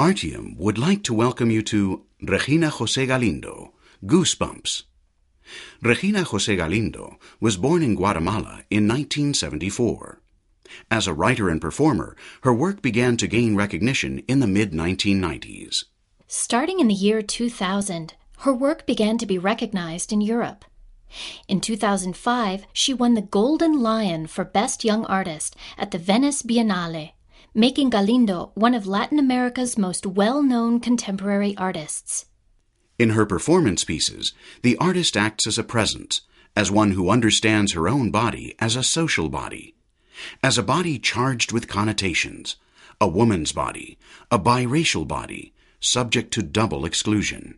ARTIUM would like to welcome you to Regina Jose Galindo, Goosebumps. Regina Jose Galindo was born in Guatemala in 1974. As a writer and performer, her work began to gain recognition in the mid 1990s. Starting in the year 2000, her work began to be recognized in Europe. In 2005, she won the Golden Lion for Best Young Artist at the Venice Biennale, making Galindo one of Latin America's most well known contemporary artists. In her performance pieces, the artist acts as a presence, as one who understands her own body as a social body, as a body charged with connotations, a woman's body, a biracial body, subject to double exclusion.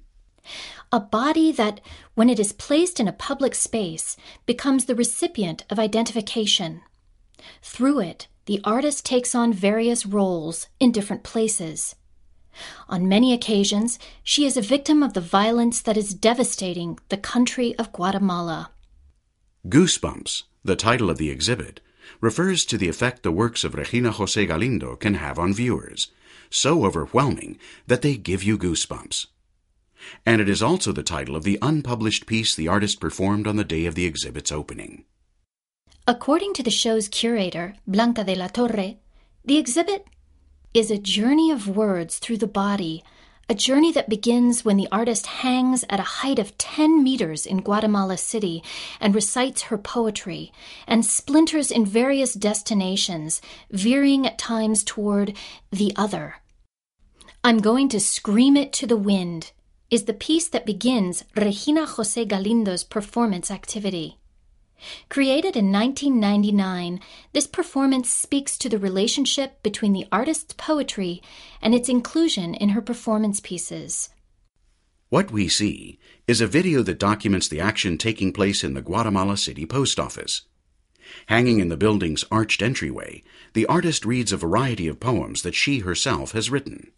A body that, when it is placed in a public space, becomes the recipient of identification. Through it, the artist takes on various roles in different places. On many occasions, she is a victim of the violence that is devastating the country of Guatemala. Goosebumps, the title of the exhibit, refers to the effect the works of Regina Jose Galindo can have on viewers, so overwhelming that they give you goosebumps. And it is also the title of the unpublished piece the artist performed on the day of the exhibit's opening. According to the show's curator, Blanca de la Torre, the exhibit is a journey of words through the body, a journey that begins when the artist hangs at a height of 10 meters in Guatemala City and recites her poetry, and splinters in various destinations, veering at times toward the other. I'm going to scream it to the wind is the piece that begins Regina Jose Galindo's performance activity. Created in 1999, this performance speaks to the relationship between the artist's poetry and its inclusion in her performance pieces. What we see is a video that documents the action taking place in the Guatemala City Post Office. Hanging in the building's arched entryway, the artist reads a variety of poems that she herself has written.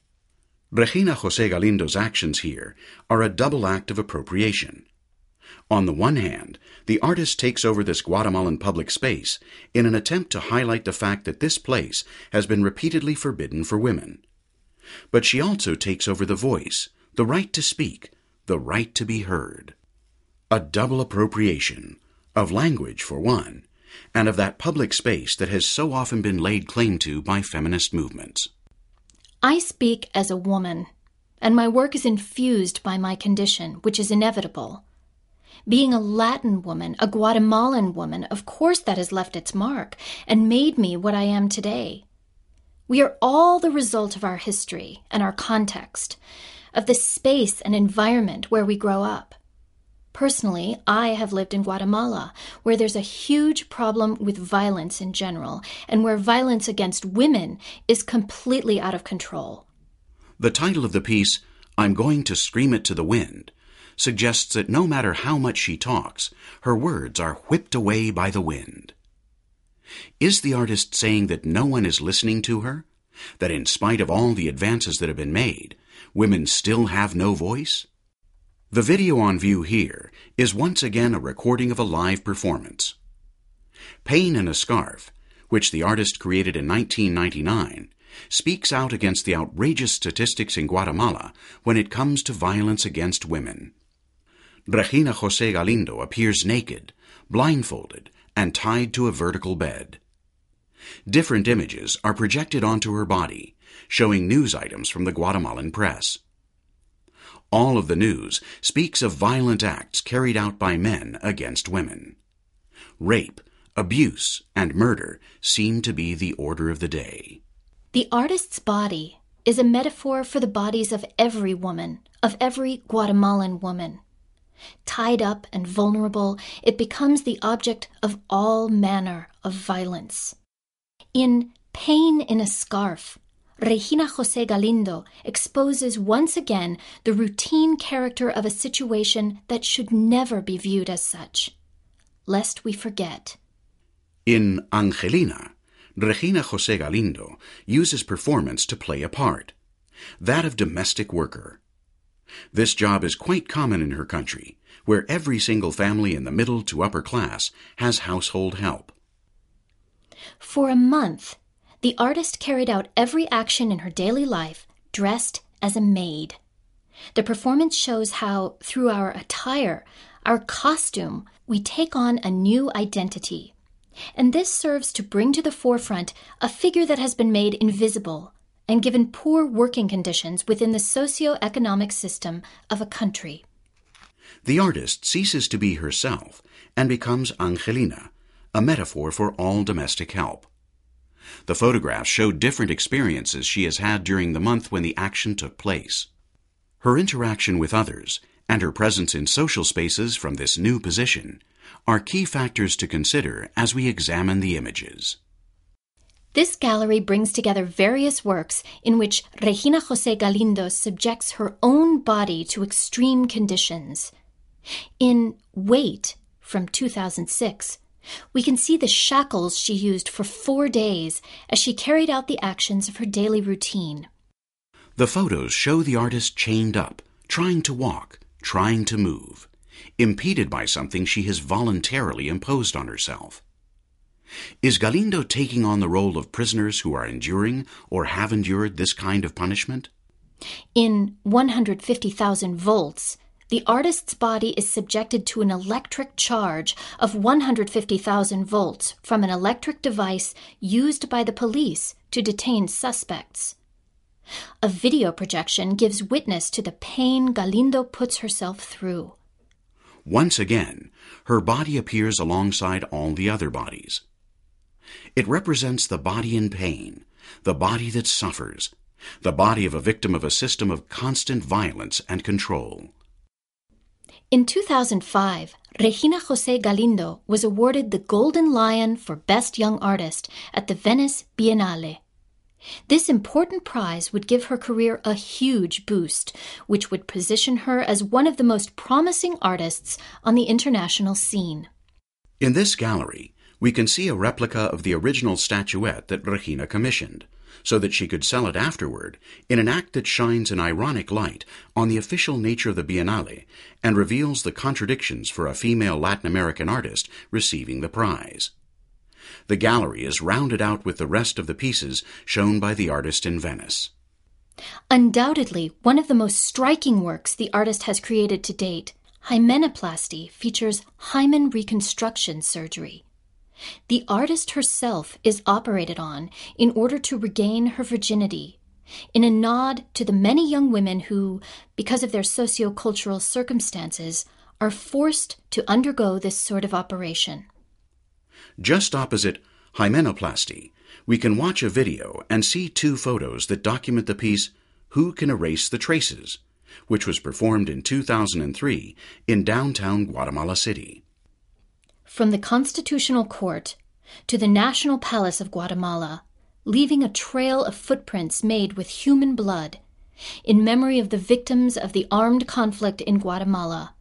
Regina Jose Galindo's actions here are a double act of appropriation. On the one hand, the artist takes over this Guatemalan public space in an attempt to highlight the fact that this place has been repeatedly forbidden for women. But she also takes over the voice, the right to speak, the right to be heard. A double appropriation, of language for one, and of that public space that has so often been laid claim to by feminist movements. I speak as a woman, and my work is infused by my condition, which is inevitable. Being a Latin woman, a Guatemalan woman, of course that has left its mark and made me what I am today. We are all the result of our history and our context, of the space and environment where we grow up. Personally, I have lived in Guatemala, where there's a huge problem with violence in general, and where violence against women is completely out of control. The title of the piece, I'm Going to Scream It to the Wind, suggests that no matter how much she talks, her words are whipped away by the wind. Is the artist saying that no one is listening to her? That in spite of all the advances that have been made, women still have no voice? The video on view here is once again a recording of a live performance. Pain in a Scarf, which the artist created in 1999, speaks out against the outrageous statistics in Guatemala when it comes to violence against women. Regina Jose Galindo appears naked, blindfolded, and tied to a vertical bed. Different images are projected onto her body, showing news items from the Guatemalan press. All of the news speaks of violent acts carried out by men against women. Rape, abuse, and murder seem to be the order of the day. The artist's body is a metaphor for the bodies of every woman, of every Guatemalan woman. Tied up and vulnerable, it becomes the object of all manner of violence. In Pain in a Scarf, Regina Jose Galindo exposes once again the routine character of a situation that should never be viewed as such, lest we forget. In Angelina, Regina Jose Galindo uses performance to play a part, that of domestic worker. This job is quite common in her country, where every single family in the middle to upper class has household help. For a month, the artist carried out every action in her daily life dressed as a maid. The performance shows how, through our attire, our costume, we take on a new identity. And this serves to bring to the forefront a figure that has been made invisible and given poor working conditions within the socio-economic system of a country. The artist ceases to be herself and becomes Angelina, a metaphor for all domestic help. The photographs show different experiences she has had during the month when the action took place. Her interaction with others and her presence in social spaces from this new position are key factors to consider as we examine the images. This gallery brings together various works in which Regina Jose Galindo subjects her own body to extreme conditions. In Weight from 2006, we can see the shackles she used for four days as she carried out the actions of her daily routine. The photos show the artist chained up, trying to walk, trying to move, impeded by something she has voluntarily imposed on herself. Is Galindo taking on the role of prisoners who are enduring or have endured this kind of punishment? In 150,000 volts, the artist's body is subjected to an electric charge of 150,000 volts from an electric device used by the police to detain suspects. A video projection gives witness to the pain Galindo puts herself through. Once again, her body appears alongside all the other bodies. It represents the body in pain, the body that suffers, the body of a victim of a system of constant violence and control. In 2005, Regina Jose Galindo was awarded the Golden Lion for Best Young Artist at the Venice Biennale. This important prize would give her career a huge boost, which would position her as one of the most promising artists on the international scene. In this gallery, we can see a replica of the original statuette that Regina commissioned so that she could sell it afterward in an act that shines an ironic light on the official nature of the Biennale and reveals the contradictions for a female Latin American artist receiving the prize. The gallery is rounded out with the rest of the pieces shown by the artist in Venice. Undoubtedly, one of the most striking works the artist has created to date, Hymenoplasty, features hymen reconstruction surgery. The artist herself is operated on in order to regain her virginity, in a nod to the many young women who, because of their socio-cultural circumstances, are forced to undergo this sort of operation. Just opposite hymenoplasty, we can watch a video and see two photos that document the piece Who Can Erase the Traces, which was performed in 2003 in downtown Guatemala City from the Constitutional Court to the National Palace of Guatemala, leaving a trail of footprints made with human blood in memory of the victims of the armed conflict in Guatemala,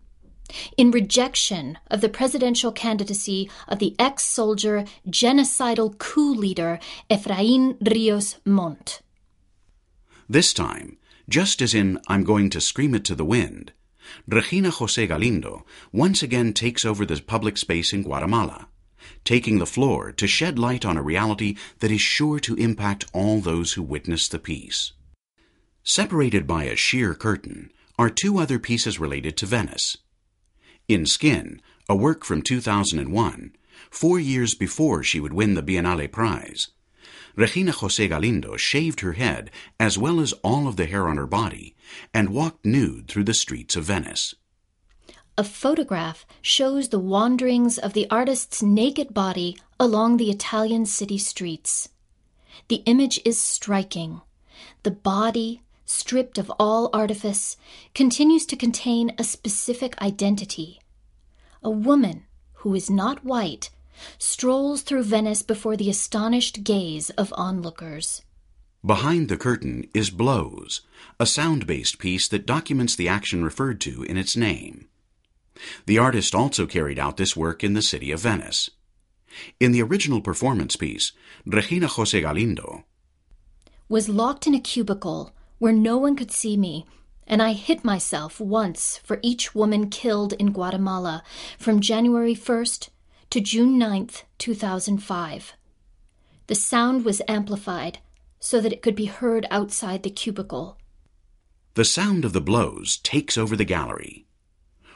in rejection of the presidential candidacy of the ex soldier genocidal coup leader Efrain Rios Montt. This time, just as in I'm Going to Scream It to the Wind, Regina Jose Galindo once again takes over the public space in Guatemala, taking the floor to shed light on a reality that is sure to impact all those who witness the piece. Separated by a sheer curtain are two other pieces related to Venice. In Skin, a work from 2001, four years before she would win the Biennale Prize, Regina Jose Galindo shaved her head as well as all of the hair on her body and walked nude through the streets of Venice. A photograph shows the wanderings of the artist's naked body along the Italian city streets. The image is striking. The body, stripped of all artifice, continues to contain a specific identity. A woman who is not white strolls through Venice before the astonished gaze of onlookers. Behind the curtain is Blows, a sound-based piece that documents the action referred to in its name. The artist also carried out this work in the city of Venice. In the original performance piece, Regina Jose Galindo was locked in a cubicle where no one could see me, and I hit myself once for each woman killed in Guatemala from January 1st to June 9, 2005. The sound was amplified so that it could be heard outside the cubicle. The sound of the blows takes over the gallery.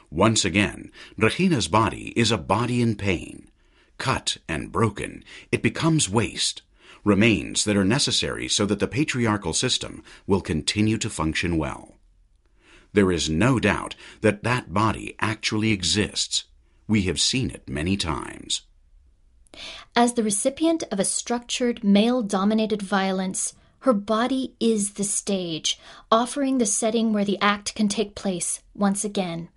Once again, Regina's body is a body in pain. Cut and broken, it becomes waste, remains that are necessary so that the patriarchal system will continue to function well. There is no doubt that that body actually exists. We have seen it many times. As the recipient of a structured male dominated violence, her body is the stage, offering the setting where the act can take place once again.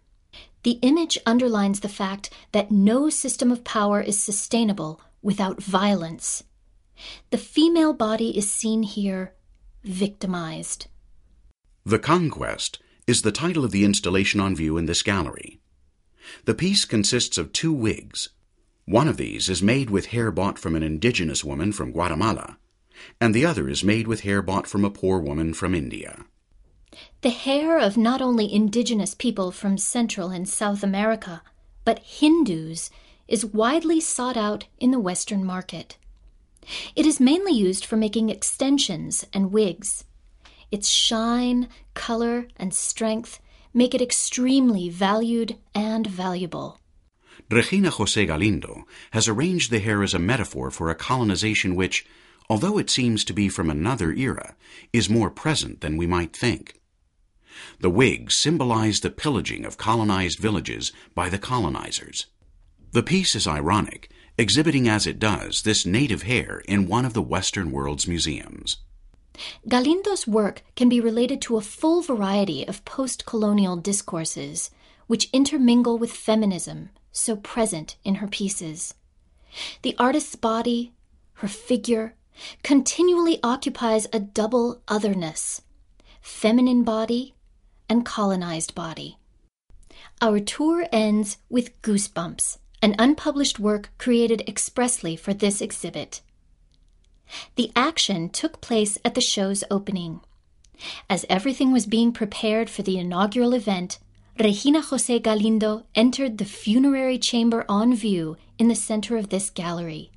The image underlines the fact that no system of power is sustainable without violence. The female body is seen here victimized. The Conquest is the title of the installation on view in this gallery. The piece consists of two wigs. One of these is made with hair bought from an indigenous woman from Guatemala, and the other is made with hair bought from a poor woman from India. The hair of not only indigenous people from Central and South America, but Hindus, is widely sought out in the Western market. It is mainly used for making extensions and wigs. Its shine, color, and strength make it extremely valued and valuable. Regina Jose Galindo has arranged the hair as a metaphor for a colonization which, although it seems to be from another era, is more present than we might think. The wigs symbolize the pillaging of colonized villages by the colonizers. The piece is ironic, exhibiting as it does this native hair in one of the Western world's museums. Galindo's work can be related to a full variety of post colonial discourses, which intermingle with feminism, so present in her pieces. The artist's body, her figure, continually occupies a double otherness feminine body and colonized body. Our tour ends with Goosebumps, an unpublished work created expressly for this exhibit. The action took place at the show's opening. As everything was being prepared for the inaugural event, Regina Jose Galindo entered the funerary chamber on view in the center of this gallery.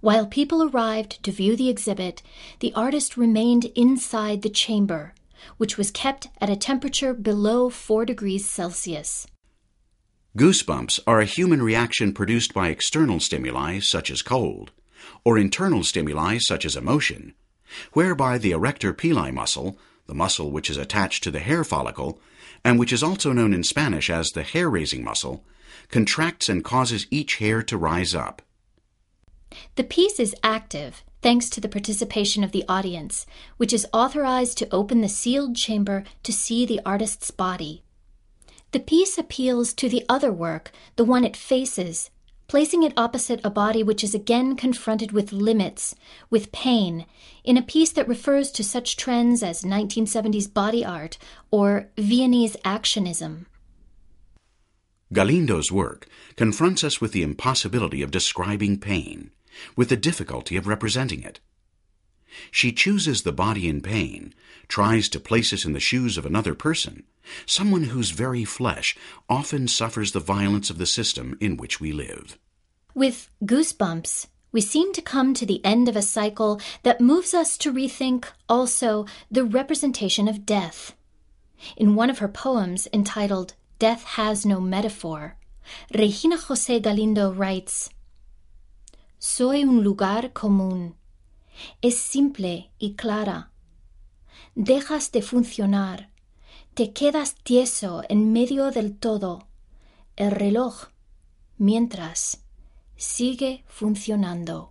While people arrived to view the exhibit, the artist remained inside the chamber, which was kept at a temperature below 4 degrees Celsius. Goosebumps are a human reaction produced by external stimuli, such as cold, or internal stimuli, such as emotion, whereby the erector pili muscle, the muscle which is attached to the hair follicle, and which is also known in Spanish as the hair raising muscle, contracts and causes each hair to rise up. The piece is active thanks to the participation of the audience, which is authorized to open the sealed chamber to see the artist's body. The piece appeals to the other work, the one it faces, placing it opposite a body which is again confronted with limits, with pain, in a piece that refers to such trends as 1970s body art or Viennese actionism. Galindo's work confronts us with the impossibility of describing pain with the difficulty of representing it. She chooses the body in pain, tries to place us in the shoes of another person, someone whose very flesh often suffers the violence of the system in which we live. With Goosebumps, we seem to come to the end of a cycle that moves us to rethink also the representation of death. In one of her poems entitled Death Has No Metaphor, Regina Jose Galindo writes, Soy un lugar común. Es simple y clara. Dejas de funcionar. Te quedas tieso en medio del todo. El reloj, mientras, sigue funcionando.